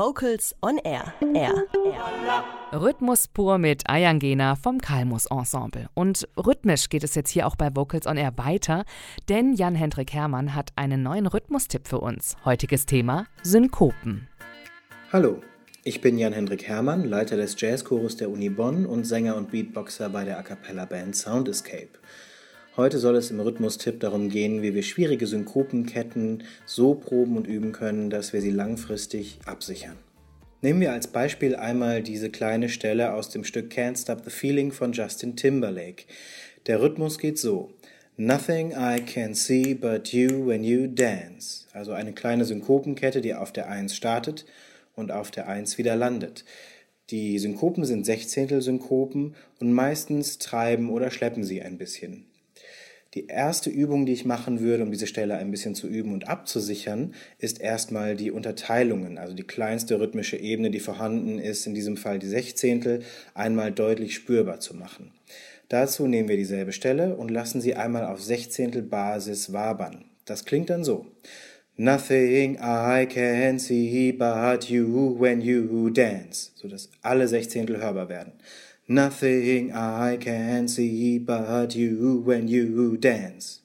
Vocals on Air. Air. Air. Rhythmus pur mit Ayangena vom Kalmus Ensemble. Und rhythmisch geht es jetzt hier auch bei Vocals on Air weiter, denn Jan-Hendrik Hermann hat einen neuen Rhythmustipp für uns. Heutiges Thema: Synkopen. Hallo, ich bin Jan-Hendrik Hermann, Leiter des Jazzchorus der Uni Bonn und Sänger und Beatboxer bei der A Cappella Band Sound Escape. Heute soll es im Rhythmustipp darum gehen, wie wir schwierige Synkopenketten so proben und üben können, dass wir sie langfristig absichern. Nehmen wir als Beispiel einmal diese kleine Stelle aus dem Stück Can't Stop the Feeling von Justin Timberlake. Der Rhythmus geht so. Nothing I can see but you when you dance. Also eine kleine Synkopenkette, die auf der 1 startet und auf der 1 wieder landet. Die Synkopen sind Sechzehntel-Synkopen und meistens treiben oder schleppen sie ein bisschen. Die erste Übung, die ich machen würde, um diese Stelle ein bisschen zu üben und abzusichern, ist erstmal die Unterteilungen, also die kleinste rhythmische Ebene, die vorhanden ist, in diesem Fall die Sechzehntel, einmal deutlich spürbar zu machen. Dazu nehmen wir dieselbe Stelle und lassen sie einmal auf Sechzehntel Basis wabern. Das klingt dann so. Nothing I can see but you when you dance, sodass alle Sechzehntel hörbar werden. Nothing I can see but you when you dance.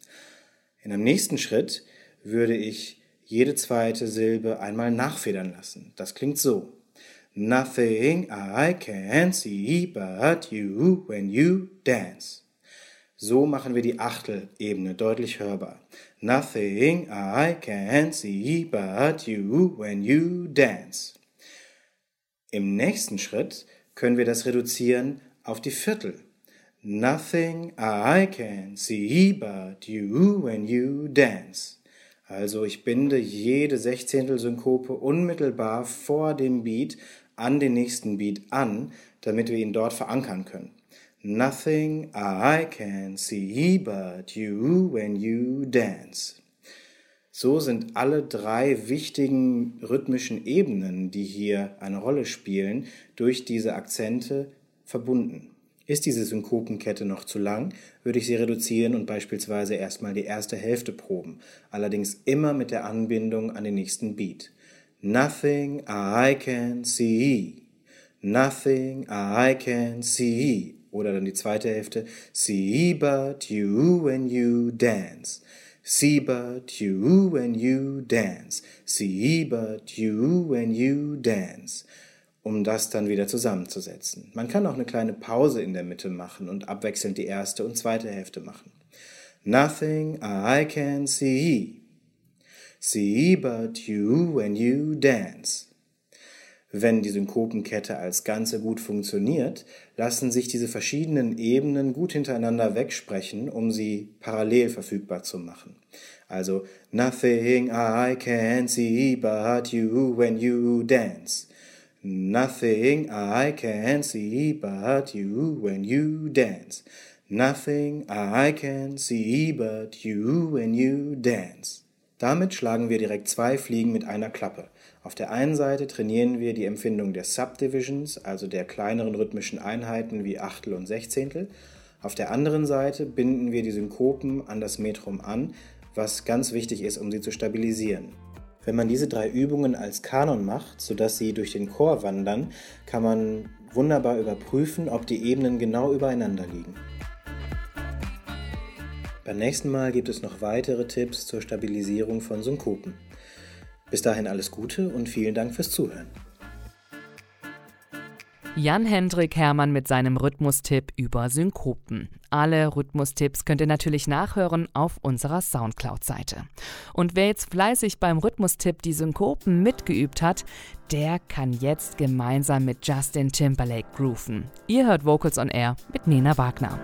In einem nächsten Schritt würde ich jede zweite Silbe einmal nachfedern lassen. Das klingt so. Nothing I can see but you when you dance. So machen wir die Achtelebene deutlich hörbar. Nothing I can see but you when you dance. Im nächsten Schritt können wir das reduzieren auf die Viertel. Nothing I can see but you when you dance. Also ich binde jede Sechzehntelsynkope unmittelbar vor dem Beat an den nächsten Beat an, damit wir ihn dort verankern können. Nothing I can see but you when you dance. So sind alle drei wichtigen rhythmischen Ebenen, die hier eine Rolle spielen, durch diese Akzente verbunden. Ist diese Synkopenkette noch zu lang, würde ich sie reduzieren und beispielsweise erstmal die erste Hälfte proben, allerdings immer mit der Anbindung an den nächsten Beat. Nothing I can see. Nothing I can see. Oder dann die zweite Hälfte. See but you when you dance. See but you when you dance. See but you when you dance. Um das dann wieder zusammenzusetzen. Man kann auch eine kleine Pause in der Mitte machen und abwechselnd die erste und zweite Hälfte machen. Nothing I can see. See but you when you dance. Wenn die Synkopenkette als Ganze gut funktioniert, lassen sich diese verschiedenen Ebenen gut hintereinander wegsprechen, um sie parallel verfügbar zu machen. Also Nothing I can see but you when you dance. Nothing I can see but you when you dance. Nothing I can see but you when you dance. Damit schlagen wir direkt zwei Fliegen mit einer Klappe. Auf der einen Seite trainieren wir die Empfindung der Subdivisions, also der kleineren rhythmischen Einheiten wie Achtel und Sechzehntel. Auf der anderen Seite binden wir die Synkopen an das Metrum an, was ganz wichtig ist, um sie zu stabilisieren. Wenn man diese drei Übungen als Kanon macht, sodass sie durch den Chor wandern, kann man wunderbar überprüfen, ob die Ebenen genau übereinander liegen. Beim nächsten Mal gibt es noch weitere Tipps zur Stabilisierung von Synkopen. Bis dahin alles Gute und vielen Dank fürs Zuhören. Jan-Hendrik Hermann mit seinem Rhythmustipp über Synkopen. Alle Rhythmustipps könnt ihr natürlich nachhören auf unserer Soundcloud-Seite. Und wer jetzt fleißig beim Rhythmustipp die Synkopen mitgeübt hat, der kann jetzt gemeinsam mit Justin Timberlake grooven. Ihr hört Vocals on Air mit Nena Wagner.